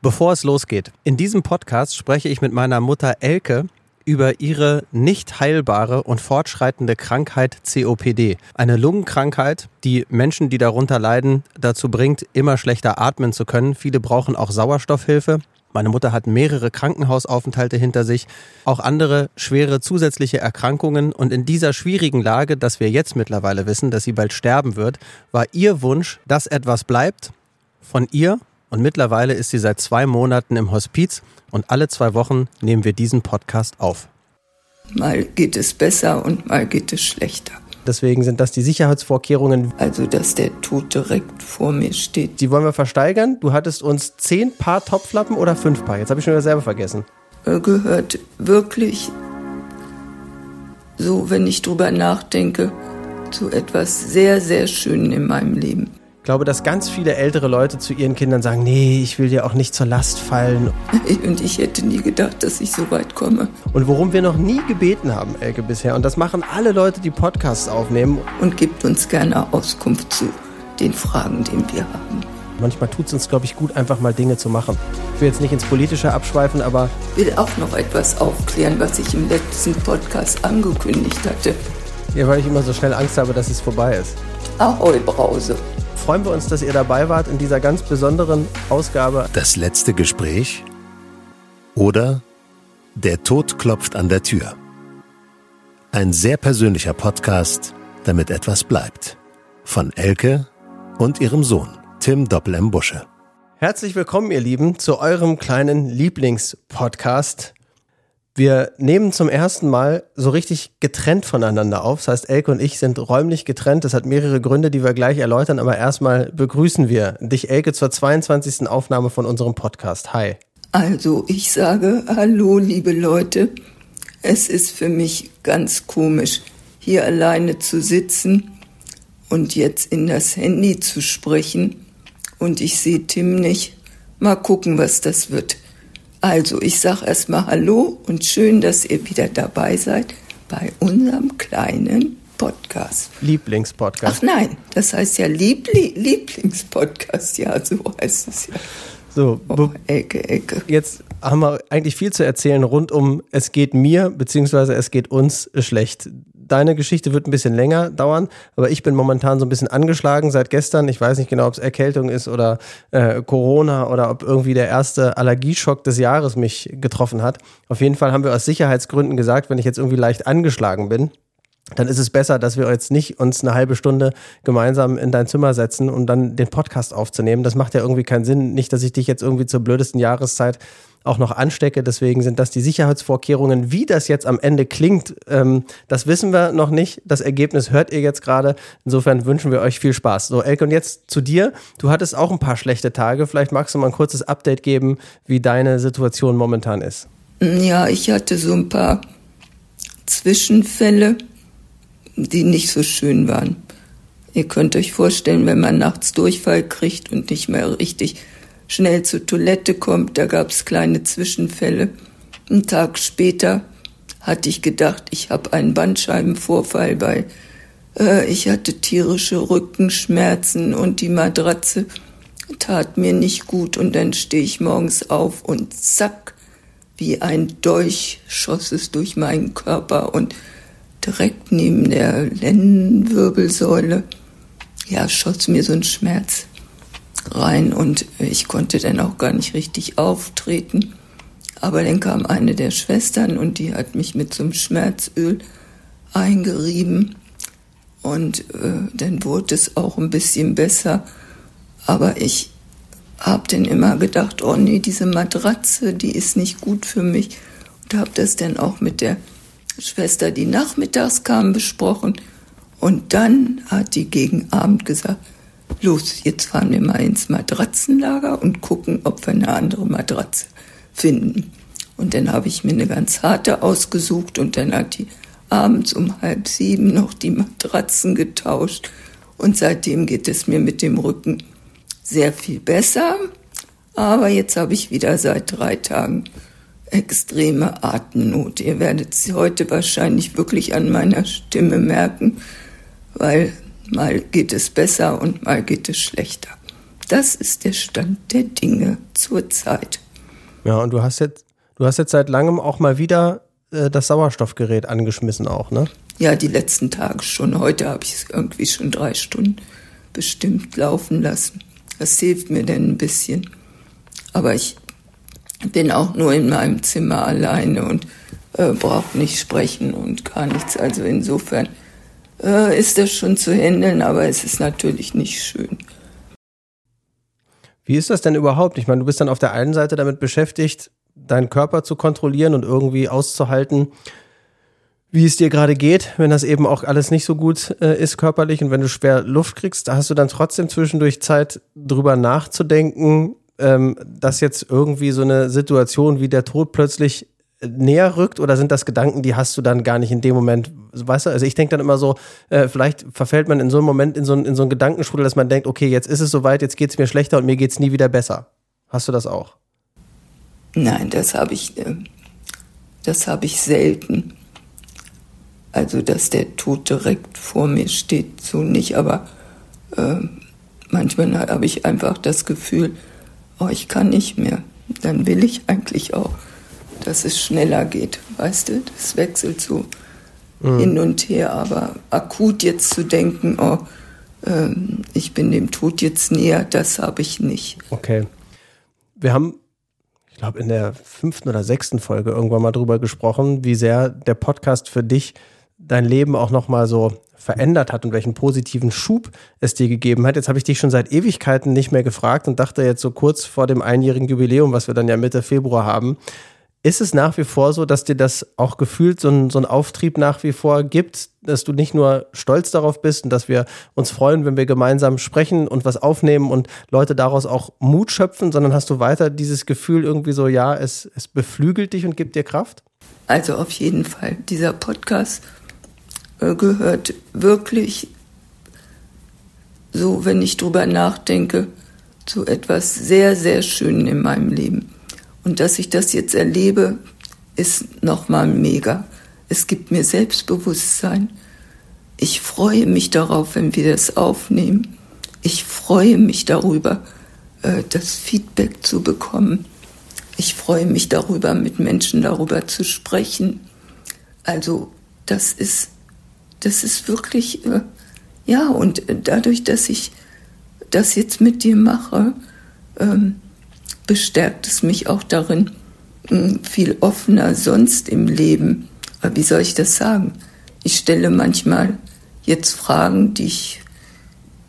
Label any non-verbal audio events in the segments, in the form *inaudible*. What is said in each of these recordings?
Bevor es losgeht, in diesem Podcast spreche ich mit meiner Mutter Elke über ihre nicht heilbare und fortschreitende Krankheit COPD. Eine Lungenkrankheit, die Menschen, die darunter leiden, dazu bringt, immer schlechter atmen zu können. Viele brauchen auch Sauerstoffhilfe. Meine Mutter hat mehrere Krankenhausaufenthalte hinter sich, auch andere schwere zusätzliche Erkrankungen. Und in dieser schwierigen Lage, dass wir jetzt mittlerweile wissen, dass sie bald sterben wird, war ihr Wunsch, dass etwas bleibt von ihr. Und mittlerweile ist sie seit zwei Monaten im Hospiz und alle zwei Wochen nehmen wir diesen Podcast auf. Mal geht es besser und mal geht es schlechter. Deswegen sind das die Sicherheitsvorkehrungen. Also, dass der Tod direkt vor mir steht. Die wollen wir versteigern. Du hattest uns zehn Paar Topflappen oder fünf Paar. Jetzt habe ich schon wieder selber vergessen. Gehört wirklich so, wenn ich drüber nachdenke, zu etwas sehr, sehr Schönen in meinem Leben glaube, dass ganz viele ältere Leute zu ihren Kindern sagen, nee, ich will dir auch nicht zur Last fallen. *laughs* Und ich hätte nie gedacht, dass ich so weit komme. Und worum wir noch nie gebeten haben, Elke, bisher, und das machen alle Leute, die Podcasts aufnehmen. Und gibt uns gerne Auskunft zu den Fragen, die wir haben. Manchmal tut es uns, glaube ich, gut, einfach mal Dinge zu machen. Ich will jetzt nicht ins Politische abschweifen, aber... Ich will auch noch etwas aufklären, was ich im letzten Podcast angekündigt hatte. Ja, weil ich immer so schnell Angst habe, dass es vorbei ist. Ahoi, Brause freuen wir uns, dass ihr dabei wart in dieser ganz besonderen Ausgabe. Das letzte Gespräch oder Der Tod klopft an der Tür. Ein sehr persönlicher Podcast, damit etwas bleibt. Von Elke und ihrem Sohn, Tim Doppel-M. Busche. Herzlich willkommen, ihr Lieben, zu eurem kleinen Lieblingspodcast. Wir nehmen zum ersten Mal so richtig getrennt voneinander auf. Das heißt, Elke und ich sind räumlich getrennt. Das hat mehrere Gründe, die wir gleich erläutern. Aber erstmal begrüßen wir dich, Elke, zur 22. Aufnahme von unserem Podcast. Hi. Also, ich sage Hallo, liebe Leute. Es ist für mich ganz komisch, hier alleine zu sitzen und jetzt in das Handy zu sprechen. Und ich sehe Tim nicht. Mal gucken, was das wird. Also, ich sage erstmal Hallo und schön, dass ihr wieder dabei seid bei unserem kleinen Podcast. Lieblingspodcast. Ach nein, das heißt ja Liebli Lieblingspodcast, ja, so heißt es ja. So, oh, Ecke, Ecke. Jetzt haben wir eigentlich viel zu erzählen rund um es geht mir beziehungsweise es geht uns schlecht deine Geschichte wird ein bisschen länger dauern, aber ich bin momentan so ein bisschen angeschlagen seit gestern. Ich weiß nicht genau, ob es Erkältung ist oder äh, Corona oder ob irgendwie der erste Allergieschock des Jahres mich getroffen hat. Auf jeden Fall haben wir aus Sicherheitsgründen gesagt, wenn ich jetzt irgendwie leicht angeschlagen bin, dann ist es besser, dass wir jetzt nicht uns eine halbe Stunde gemeinsam in dein Zimmer setzen, um dann den Podcast aufzunehmen. Das macht ja irgendwie keinen Sinn. Nicht, dass ich dich jetzt irgendwie zur blödesten Jahreszeit auch noch anstecke. Deswegen sind das die Sicherheitsvorkehrungen. Wie das jetzt am Ende klingt, ähm, das wissen wir noch nicht. Das Ergebnis hört ihr jetzt gerade. Insofern wünschen wir euch viel Spaß. So, Elke, und jetzt zu dir. Du hattest auch ein paar schlechte Tage. Vielleicht magst du mal ein kurzes Update geben, wie deine Situation momentan ist. Ja, ich hatte so ein paar Zwischenfälle, die nicht so schön waren. Ihr könnt euch vorstellen, wenn man nachts Durchfall kriegt und nicht mehr richtig schnell zur Toilette kommt. Da gab es kleine Zwischenfälle. Einen Tag später hatte ich gedacht, ich habe einen Bandscheibenvorfall, weil äh, ich hatte tierische Rückenschmerzen und die Matratze tat mir nicht gut. Und dann stehe ich morgens auf und zack, wie ein Dolch schoss es durch meinen Körper und direkt neben der Lendenwirbelsäule, ja, schoss mir so ein Schmerz rein und ich konnte dann auch gar nicht richtig auftreten. Aber dann kam eine der Schwestern und die hat mich mit so einem Schmerzöl eingerieben und äh, dann wurde es auch ein bisschen besser. Aber ich habe dann immer gedacht, oh nee, diese Matratze, die ist nicht gut für mich. Und habe das dann auch mit der Schwester, die nachmittags kam, besprochen. Und dann hat die gegen Abend gesagt, los, jetzt fahren wir mal ins Matratzenlager und gucken, ob wir eine andere Matratze finden. Und dann habe ich mir eine ganz harte ausgesucht und dann hat die abends um halb sieben noch die Matratzen getauscht. Und seitdem geht es mir mit dem Rücken sehr viel besser. Aber jetzt habe ich wieder seit drei Tagen extreme Atemnot. Ihr werdet sie heute wahrscheinlich wirklich an meiner Stimme merken, weil Mal geht es besser und mal geht es schlechter. Das ist der Stand der Dinge zurzeit. Ja, und du hast jetzt, du hast jetzt seit langem auch mal wieder äh, das Sauerstoffgerät angeschmissen auch, ne? Ja, die letzten Tage schon. Heute habe ich es irgendwie schon drei Stunden bestimmt laufen lassen. Das hilft mir denn ein bisschen. Aber ich bin auch nur in meinem Zimmer alleine und äh, brauche nicht sprechen und gar nichts. Also insofern äh, ist das schon zu handeln, aber es ist natürlich nicht schön. Wie ist das denn überhaupt? Ich meine, du bist dann auf der einen Seite damit beschäftigt, deinen Körper zu kontrollieren und irgendwie auszuhalten, wie es dir gerade geht, wenn das eben auch alles nicht so gut äh, ist körperlich und wenn du schwer Luft kriegst, da hast du dann trotzdem zwischendurch Zeit, drüber nachzudenken, ähm, dass jetzt irgendwie so eine Situation wie der Tod plötzlich näher rückt oder sind das Gedanken, die hast du dann gar nicht in dem Moment, weißt du, also ich denke dann immer so, äh, vielleicht verfällt man in so einem Moment in so, in so einen Gedankenstrudel, dass man denkt, okay, jetzt ist es soweit, jetzt geht es mir schlechter und mir geht es nie wieder besser. Hast du das auch? Nein, das habe ich, äh, das ich selten. Also, dass der Tod direkt vor mir steht, so nicht, aber äh, manchmal habe ich einfach das Gefühl, oh, ich kann nicht mehr. Dann will ich eigentlich auch dass es schneller geht. Weißt du, das wechselt so mhm. hin und her. Aber akut jetzt zu denken, oh, ähm, ich bin dem Tod jetzt näher, das habe ich nicht. Okay. Wir haben, ich glaube, in der fünften oder sechsten Folge irgendwann mal drüber gesprochen, wie sehr der Podcast für dich dein Leben auch nochmal so verändert hat und welchen positiven Schub es dir gegeben hat. Jetzt habe ich dich schon seit Ewigkeiten nicht mehr gefragt und dachte jetzt so kurz vor dem einjährigen Jubiläum, was wir dann ja Mitte Februar haben, ist es nach wie vor so, dass dir das auch gefühlt so ein, so Auftrieb nach wie vor gibt, dass du nicht nur stolz darauf bist und dass wir uns freuen, wenn wir gemeinsam sprechen und was aufnehmen und Leute daraus auch Mut schöpfen, sondern hast du weiter dieses Gefühl irgendwie so, ja, es, es beflügelt dich und gibt dir Kraft? Also auf jeden Fall. Dieser Podcast gehört wirklich so, wenn ich drüber nachdenke, zu etwas sehr, sehr Schönen in meinem Leben. Und dass ich das jetzt erlebe, ist nochmal mega. Es gibt mir Selbstbewusstsein. Ich freue mich darauf, wenn wir das aufnehmen. Ich freue mich darüber, äh, das Feedback zu bekommen. Ich freue mich darüber, mit Menschen darüber zu sprechen. Also das ist, das ist wirklich, äh, ja, und dadurch, dass ich das jetzt mit dir mache, ähm, bestärkt es mich auch darin, hm, viel offener sonst im Leben. Aber wie soll ich das sagen? Ich stelle manchmal jetzt Fragen, die ich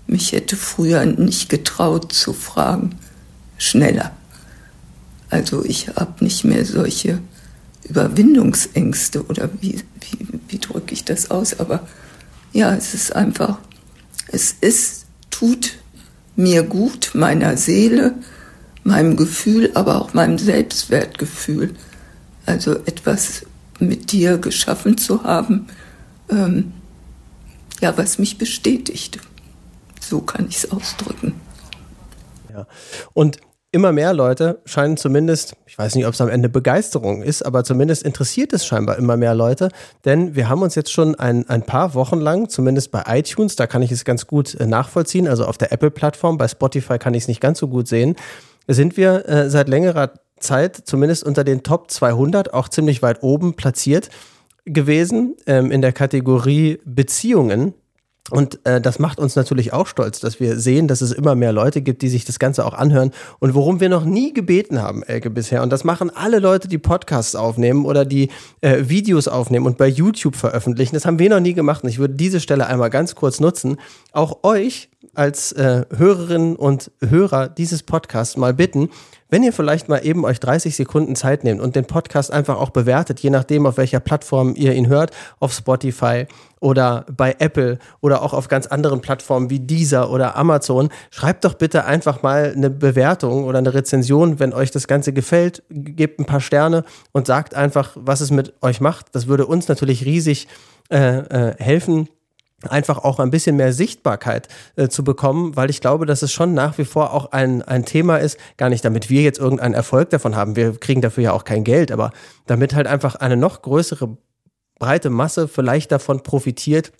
mich hätte früher nicht getraut zu fragen, schneller. Also ich habe nicht mehr solche Überwindungsängste oder wie, wie, wie drücke ich das aus? Aber ja, es ist einfach, es ist, tut mir gut, meiner Seele, meinem Gefühl, aber auch meinem Selbstwertgefühl. Also etwas mit dir geschaffen zu haben, ähm, ja, was mich bestätigt. So kann ich es ausdrücken. Ja. Und immer mehr Leute scheinen zumindest, ich weiß nicht, ob es am Ende Begeisterung ist, aber zumindest interessiert es scheinbar immer mehr Leute, denn wir haben uns jetzt schon ein, ein paar Wochen lang, zumindest bei iTunes, da kann ich es ganz gut äh, nachvollziehen, also auf der Apple-Plattform, bei Spotify kann ich es nicht ganz so gut sehen, sind wir äh, seit längerer Zeit zumindest unter den Top 200 auch ziemlich weit oben platziert gewesen ähm, in der Kategorie Beziehungen. Und äh, das macht uns natürlich auch stolz, dass wir sehen, dass es immer mehr Leute gibt, die sich das Ganze auch anhören. Und worum wir noch nie gebeten haben, Elke, bisher, und das machen alle Leute, die Podcasts aufnehmen oder die äh, Videos aufnehmen und bei YouTube veröffentlichen, das haben wir noch nie gemacht. Und ich würde diese Stelle einmal ganz kurz nutzen, auch euch als äh, Hörerinnen und Hörer dieses Podcasts mal bitten, wenn ihr vielleicht mal eben euch 30 Sekunden Zeit nehmt und den Podcast einfach auch bewertet, je nachdem, auf welcher Plattform ihr ihn hört, auf Spotify oder bei Apple oder auch auf ganz anderen Plattformen wie Deezer oder Amazon, schreibt doch bitte einfach mal eine Bewertung oder eine Rezension, wenn euch das Ganze gefällt, gebt ein paar Sterne und sagt einfach, was es mit euch macht. Das würde uns natürlich riesig äh, äh, helfen einfach auch ein bisschen mehr Sichtbarkeit äh, zu bekommen, weil ich glaube, dass es schon nach wie vor auch ein, ein Thema ist, gar nicht damit wir jetzt irgendeinen Erfolg davon haben, wir kriegen dafür ja auch kein Geld, aber damit halt einfach eine noch größere breite Masse vielleicht davon profitiert,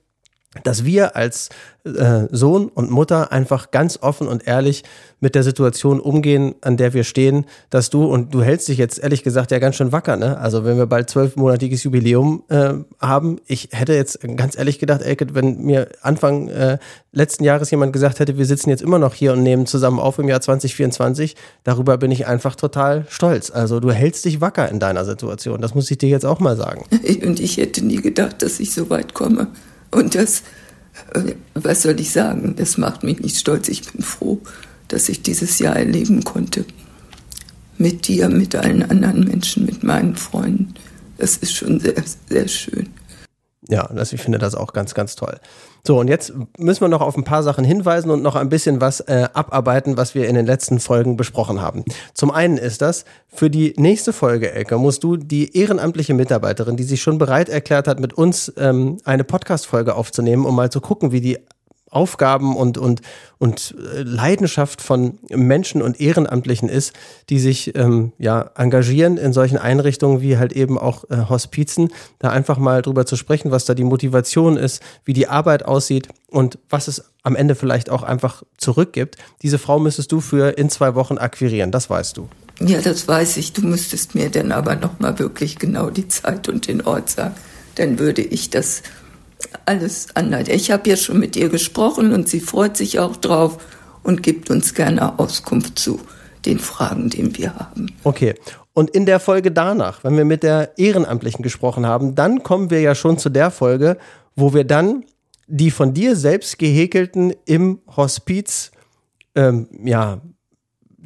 dass wir als äh, Sohn und Mutter einfach ganz offen und ehrlich mit der Situation umgehen, an der wir stehen, dass du, und du hältst dich jetzt ehrlich gesagt ja ganz schön wacker, ne? Also wenn wir bald zwölfmonatiges Jubiläum äh, haben, ich hätte jetzt ganz ehrlich gedacht, Elke, wenn mir Anfang äh, letzten Jahres jemand gesagt hätte, wir sitzen jetzt immer noch hier und nehmen zusammen auf im Jahr 2024, darüber bin ich einfach total stolz. Also du hältst dich wacker in deiner Situation, das muss ich dir jetzt auch mal sagen. *laughs* Und ich hätte nie gedacht, dass ich so weit komme. Und das, äh, was soll ich sagen, das macht mich nicht stolz. Ich bin froh, dass ich dieses Jahr erleben konnte. Mit dir, mit allen anderen Menschen, mit meinen Freunden. Das ist schon sehr, sehr schön. Ja, das, ich finde das auch ganz, ganz toll. So, und jetzt müssen wir noch auf ein paar Sachen hinweisen und noch ein bisschen was äh, abarbeiten, was wir in den letzten Folgen besprochen haben. Zum einen ist das, für die nächste Folge, Elke, musst du die ehrenamtliche Mitarbeiterin, die sich schon bereit erklärt hat, mit uns ähm, eine Podcast-Folge aufzunehmen, um mal zu gucken, wie die Aufgaben und, und, und äh, Leidenschaft von Menschen und Ehrenamtlichen ist, die sich ähm, ja, engagieren in solchen Einrichtungen wie halt eben auch äh, Hospizen, da einfach mal drüber zu sprechen, was da die Motivation ist, wie die Arbeit aussieht und was es am Ende vielleicht auch einfach zurückgibt. Diese Frau müsstest du für in zwei Wochen akquirieren, das weißt du. Ja, das weiß ich. Du müsstest mir dann aber nochmal wirklich genau die Zeit und den Ort sagen. Dann würde ich das alles anleitet. Ich habe ja schon mit ihr gesprochen und sie freut sich auch drauf und gibt uns gerne Auskunft zu den Fragen, die wir haben. Okay. Und in der Folge danach, wenn wir mit der Ehrenamtlichen gesprochen haben, dann kommen wir ja schon zu der Folge, wo wir dann die von dir selbst gehäkelten im Hospiz, ähm, ja,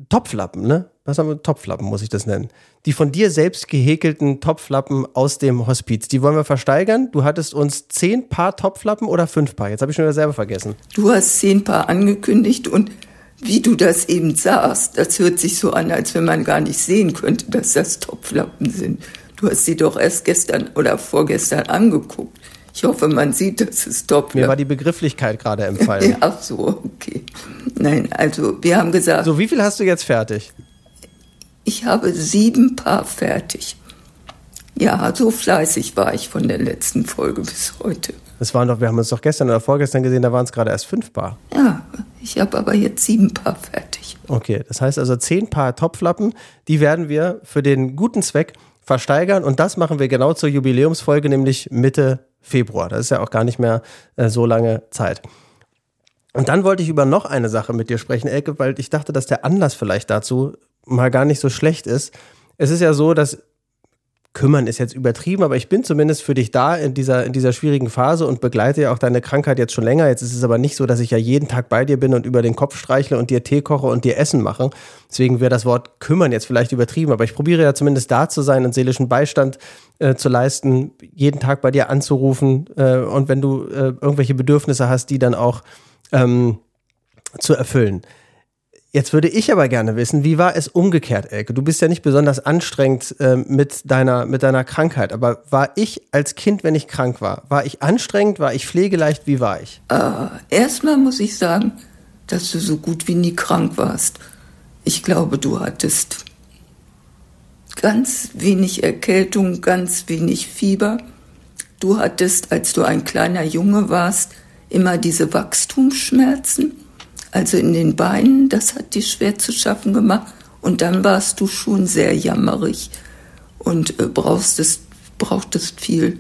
Topflappen, ne? Was haben wir? Topflappen, muss ich das nennen die von dir selbst gehäkelten Topflappen aus dem Hospiz. Die wollen wir versteigern. Du hattest uns zehn Paar Topflappen oder fünf Paar. Jetzt habe ich schon wieder selber vergessen. Du hast zehn Paar angekündigt und wie du das eben sahst, das hört sich so an, als wenn man gar nicht sehen könnte, dass das Topflappen sind. Du hast sie doch erst gestern oder vorgestern angeguckt. Ich hoffe, man sieht, dass es Topflappen. Mir war die Begrifflichkeit gerade *laughs* empfallen. ach so, okay. Nein, also wir haben gesagt. So, wie viel hast du jetzt fertig? Ich habe sieben Paar fertig. Ja, so fleißig war ich von der letzten Folge bis heute. Das waren doch, wir haben uns doch gestern oder vorgestern gesehen, da waren es gerade erst fünf Paar. Ja, ich habe aber jetzt sieben Paar fertig. Okay, das heißt also zehn Paar Topflappen, die werden wir für den guten Zweck versteigern und das machen wir genau zur Jubiläumsfolge, nämlich Mitte Februar. Das ist ja auch gar nicht mehr äh, so lange Zeit. Und dann wollte ich über noch eine Sache mit dir sprechen, Elke, weil ich dachte, dass der Anlass vielleicht dazu mal gar nicht so schlecht ist. Es ist ja so, dass kümmern ist jetzt übertrieben, aber ich bin zumindest für dich da in dieser, in dieser schwierigen Phase und begleite ja auch deine Krankheit jetzt schon länger. Jetzt ist es aber nicht so, dass ich ja jeden Tag bei dir bin und über den Kopf streichle und dir Tee koche und dir Essen mache. Deswegen wäre das Wort kümmern jetzt vielleicht übertrieben, aber ich probiere ja zumindest da zu sein und seelischen Beistand äh, zu leisten, jeden Tag bei dir anzurufen äh, und wenn du äh, irgendwelche Bedürfnisse hast, die dann auch ähm, zu erfüllen. Jetzt würde ich aber gerne wissen, wie war es umgekehrt, Elke? Du bist ja nicht besonders anstrengend äh, mit, deiner, mit deiner Krankheit, aber war ich als Kind, wenn ich krank war, war ich anstrengend, war ich pflegeleicht, wie war ich? Äh, erstmal muss ich sagen, dass du so gut wie nie krank warst. Ich glaube, du hattest ganz wenig Erkältung, ganz wenig Fieber. Du hattest, als du ein kleiner Junge warst, immer diese Wachstumsschmerzen also in den Beinen, das hat dir schwer zu schaffen gemacht. Und dann warst du schon sehr jammerig und äh, brauchstest, brauchtest viel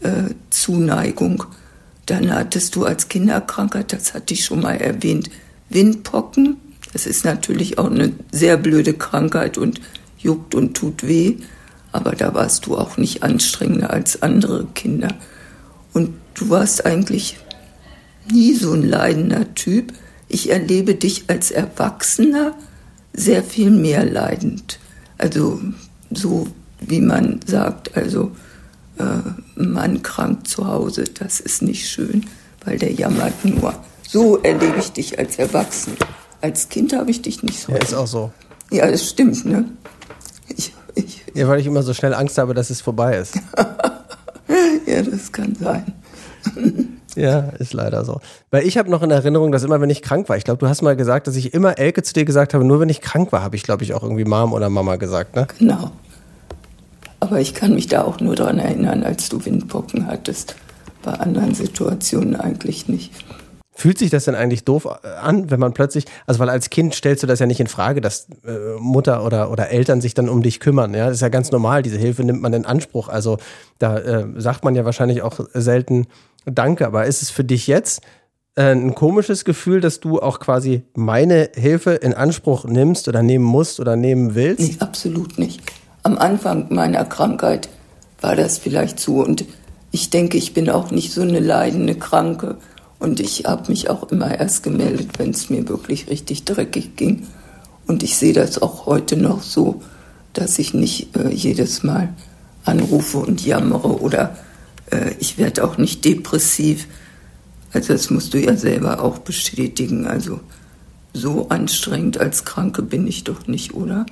äh, Zuneigung. Dann hattest du als Kinderkrankheit, das hatte ich schon mal erwähnt, Windpocken. Das ist natürlich auch eine sehr blöde Krankheit und juckt und tut weh. Aber da warst du auch nicht anstrengender als andere Kinder. Und du warst eigentlich nie so ein leidender Typ ich erlebe dich als Erwachsener sehr viel mehr leidend. Also so wie man sagt, also äh, Mann krank zu Hause, das ist nicht schön, weil der jammert nur. So erlebe ich dich als Erwachsener. Als Kind habe ich dich nicht so. Ja, ist auch so. Ja, das stimmt, ne? Ich, ich ja, weil ich immer so schnell Angst habe, dass es vorbei ist. *laughs* ja, das kann sein. *laughs* Ja, ist leider so. Weil ich habe noch in Erinnerung, dass immer, wenn ich krank war, ich glaube, du hast mal gesagt, dass ich immer Elke zu dir gesagt habe, nur wenn ich krank war, habe ich, glaube ich, auch irgendwie Mom oder Mama gesagt, ne? Genau. Aber ich kann mich da auch nur daran erinnern, als du Windpocken hattest. bei anderen Situationen eigentlich nicht. Fühlt sich das denn eigentlich doof äh, an, wenn man plötzlich, also weil als Kind stellst du das ja nicht in Frage, dass äh, Mutter oder, oder Eltern sich dann um dich kümmern. Ja, das ist ja ganz normal. Diese Hilfe nimmt man in Anspruch. Also da äh, sagt man ja wahrscheinlich auch selten Danke. Aber ist es für dich jetzt äh, ein komisches Gefühl, dass du auch quasi meine Hilfe in Anspruch nimmst oder nehmen musst oder nehmen willst? Nee, absolut nicht. Am Anfang meiner Krankheit war das vielleicht so und ich denke, ich bin auch nicht so eine leidende Kranke und ich habe mich auch immer erst gemeldet, wenn es mir wirklich richtig dreckig ging. Und ich sehe das auch heute noch so, dass ich nicht äh, jedes Mal anrufe und jammere oder äh, ich werde auch nicht depressiv. Also das musst du ja selber auch bestätigen. Also so anstrengend als Kranke bin ich doch nicht, oder?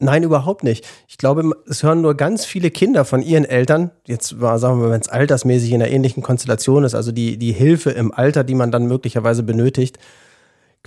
Nein, überhaupt nicht. Ich glaube, es hören nur ganz viele Kinder von ihren Eltern, jetzt war, sagen wir, wenn es altersmäßig in einer ähnlichen Konstellation ist, also die, die Hilfe im Alter, die man dann möglicherweise benötigt.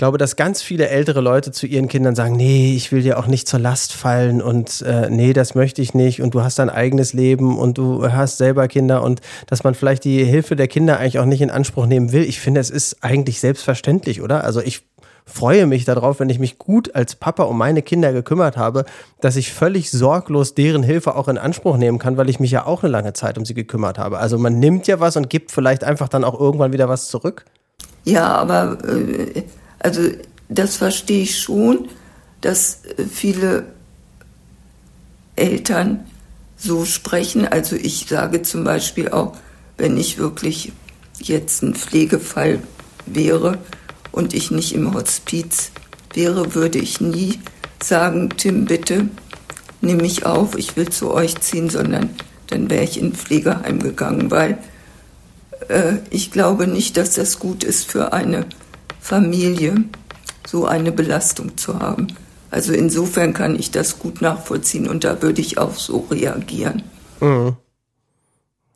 Glaube, dass ganz viele ältere Leute zu ihren Kindern sagen, nee, ich will dir auch nicht zur Last fallen und äh, nee, das möchte ich nicht und du hast dein eigenes Leben und du hast selber Kinder und dass man vielleicht die Hilfe der Kinder eigentlich auch nicht in Anspruch nehmen will. Ich finde, es ist eigentlich selbstverständlich, oder? Also ich freue mich darauf, wenn ich mich gut als Papa um meine Kinder gekümmert habe, dass ich völlig sorglos deren Hilfe auch in Anspruch nehmen kann, weil ich mich ja auch eine lange Zeit um sie gekümmert habe. Also man nimmt ja was und gibt vielleicht einfach dann auch irgendwann wieder was zurück. Ja, aber äh, also das verstehe ich schon, dass äh, viele Eltern so sprechen. Also ich sage zum Beispiel auch, wenn ich wirklich jetzt ein Pflegefall wäre, und ich nicht im Hospiz wäre, würde ich nie sagen, Tim, bitte nimm mich auf, ich will zu euch ziehen, sondern dann wäre ich in Pflegeheim gegangen, weil äh, ich glaube nicht, dass das gut ist für eine Familie, so eine Belastung zu haben. Also insofern kann ich das gut nachvollziehen und da würde ich auch so reagieren. Mhm.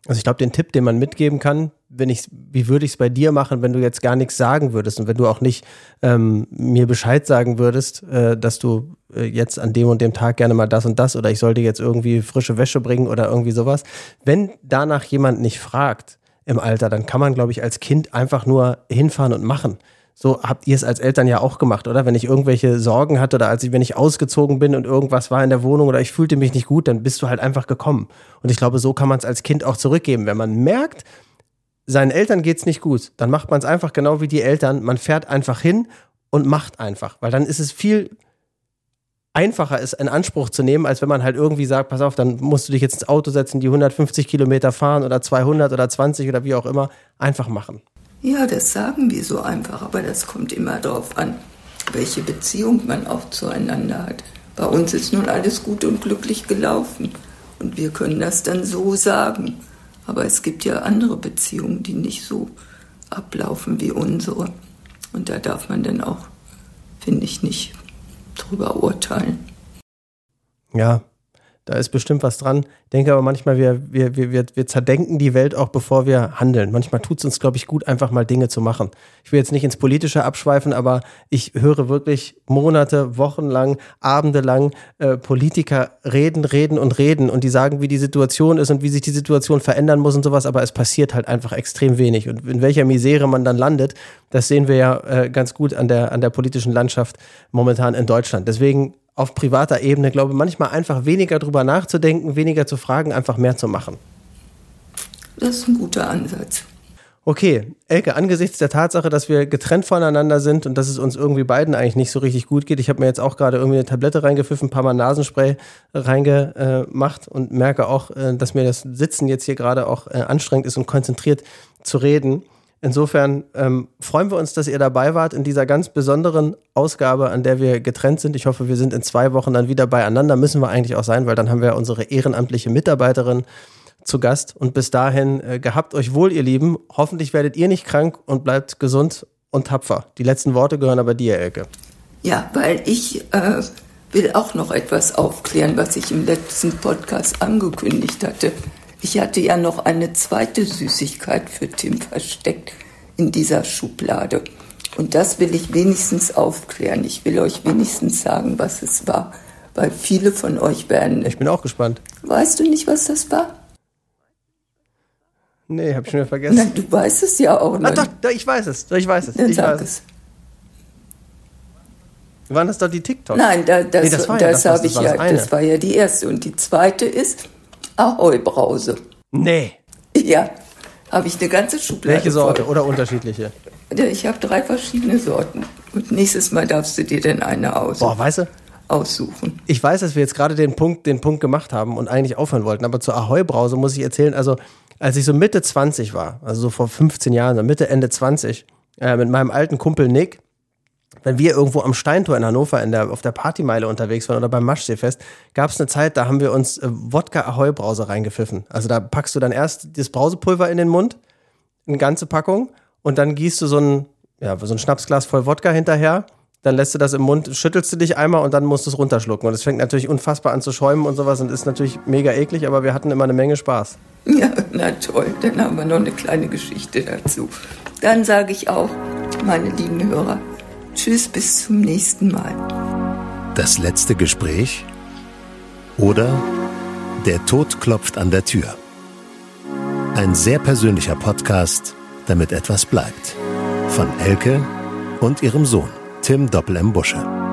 Also ich glaube, den Tipp, den man mitgeben kann, wenn ich, wie würde ich es bei dir machen, wenn du jetzt gar nichts sagen würdest und wenn du auch nicht ähm, mir Bescheid sagen würdest, äh, dass du äh, jetzt an dem und dem Tag gerne mal das und das oder ich sollte jetzt irgendwie frische Wäsche bringen oder irgendwie sowas. Wenn danach jemand nicht fragt im Alter, dann kann man, glaube ich, als Kind einfach nur hinfahren und machen. So habt ihr es als Eltern ja auch gemacht, oder? Wenn ich irgendwelche Sorgen hatte oder als ich, wenn ich ausgezogen bin und irgendwas war in der Wohnung oder ich fühlte mich nicht gut, dann bist du halt einfach gekommen. Und ich glaube, so kann man es als Kind auch zurückgeben. Wenn man merkt, seinen Eltern geht's nicht gut, dann macht man es einfach genau wie die Eltern. Man fährt einfach hin und macht einfach, weil dann ist es viel einfacher, es in Anspruch zu nehmen, als wenn man halt irgendwie sagt, pass auf, dann musst du dich jetzt ins Auto setzen, die 150 Kilometer fahren oder 200 oder 20 oder wie auch immer, einfach machen. Ja, das sagen wir so einfach, aber das kommt immer darauf an, welche Beziehung man auch zueinander hat. Bei uns ist nun alles gut und glücklich gelaufen und wir können das dann so sagen. Aber es gibt ja andere Beziehungen, die nicht so ablaufen wie unsere. Und da darf man dann auch, finde ich, nicht drüber urteilen. Ja, da ist bestimmt was dran. Ich denke aber manchmal, wir, wir, wir, wir zerdenken die Welt auch, bevor wir handeln. Manchmal tut es uns, glaube ich, gut, einfach mal Dinge zu machen. Ich will jetzt nicht ins Politische abschweifen, aber ich höre wirklich Monate, Wochen lang, Abende lang äh, Politiker reden, reden und reden und die sagen, wie die Situation ist und wie sich die Situation verändern muss und sowas, aber es passiert halt einfach extrem wenig. Und in welcher Misere man dann landet, das sehen wir ja äh, ganz gut an der, an der politischen Landschaft momentan in Deutschland. Deswegen auf privater Ebene, glaube ich, manchmal einfach weniger drüber nachzudenken, weniger zu fragen, einfach mehr zu machen. Das ist ein guter Ansatz. Okay, Elke, angesichts der Tatsache, dass wir getrennt voneinander sind und dass es uns irgendwie beiden eigentlich nicht so richtig gut geht, ich habe mir jetzt auch gerade irgendwie eine Tablette reingepfiffen, ein paar Mal Nasenspray reingemacht und merke auch, äh, dass mir das Sitzen jetzt hier gerade auch äh, anstrengend ist und konzentriert zu reden. Insofern ähm, freuen wir uns, dass ihr dabei wart in dieser ganz besonderen Ausgabe, an der wir getrennt sind. Ich hoffe, wir sind in zwei Wochen dann wieder beieinander. Müssen wir eigentlich auch sein, weil dann haben wir unsere ehrenamtliche Mitarbeiterin zu Gast. Und bis dahin, äh, gehabt euch wohl, ihr Lieben. Hoffentlich werdet ihr nicht krank und bleibt gesund und tapfer. Die letzten Worte gehören aber dir, Elke. Ja, weil ich äh, will auch noch etwas aufklären, was ich im letzten Podcast angekündigt hatte. Ich hatte ja noch eine zweite Süßigkeit für Tim versteckt in dieser Schublade. Und das will ich wenigstens aufklären. Ich will euch wenigstens sagen, was es war. Weil viele von euch werden. Ich bin auch gespannt. Weißt du nicht, was das war? Nee, hab ich schon wieder vergessen. Nein, du weißt es ja auch Ah, noch. doch, doch, ich weiß es. Ich weiß es. Dann ich sag weiß es. Waren das doch die TikToks? Nein, da, das, Nee, das ja das, das, habe das ich war ja. das eine. Das war ja die erste. Und die zweite ist Ahoi-Brause. Nee. Ja, habe ich eine ganze Schublade. Welche Sorte voll. oder unterschiedliche? Ich habe drei verschiedene Sorten. Und nächstes Mal darfst du dir dann eine aus, Boah, weißt du, aussuchen. ich weiß, dass wir jetzt gerade den Punkt, den Punkt gemacht haben und eigentlich aufhören wollten, aber zur Ahoi-Brause muss ich erzählen, also als ich so Mitte 20 war, also so vor 15 Jahren, so Mitte, Ende 20, äh, mit meinem alten Kumpel Nick, wenn wir irgendwo am Steintor in Hannover in der, auf der Partymeile unterwegs waren oder beim Maschseefest, gab es eine Zeit, da haben wir uns äh, Wodka-Ahoi-Brause reingepfiffen. Also da packst du dann erst das Brausepulver in den Mund, eine ganze Packung, und dann gießt du so ein, ja, so ein Schnapsglas voll Wodka hinterher, dann lässt du das im Mund, schüttelst du dich einmal und dann musst du es runterschlucken. Und es fängt natürlich unfassbar an zu schäumen und sowas und ist natürlich mega eklig, aber wir hatten immer eine Menge Spaß. *laughs* Ja, na toll. Dann haben wir noch eine kleine Geschichte dazu. Dann sage ich auch, meine lieben Hörer, tschüss, bis zum nächsten Mal. Das letzte Gespräch oder Der Tod klopft an der Tür. Ein sehr persönlicher Podcast, damit etwas bleibt. Von Elke und ihrem Sohn, Tim Doppel M. Busche.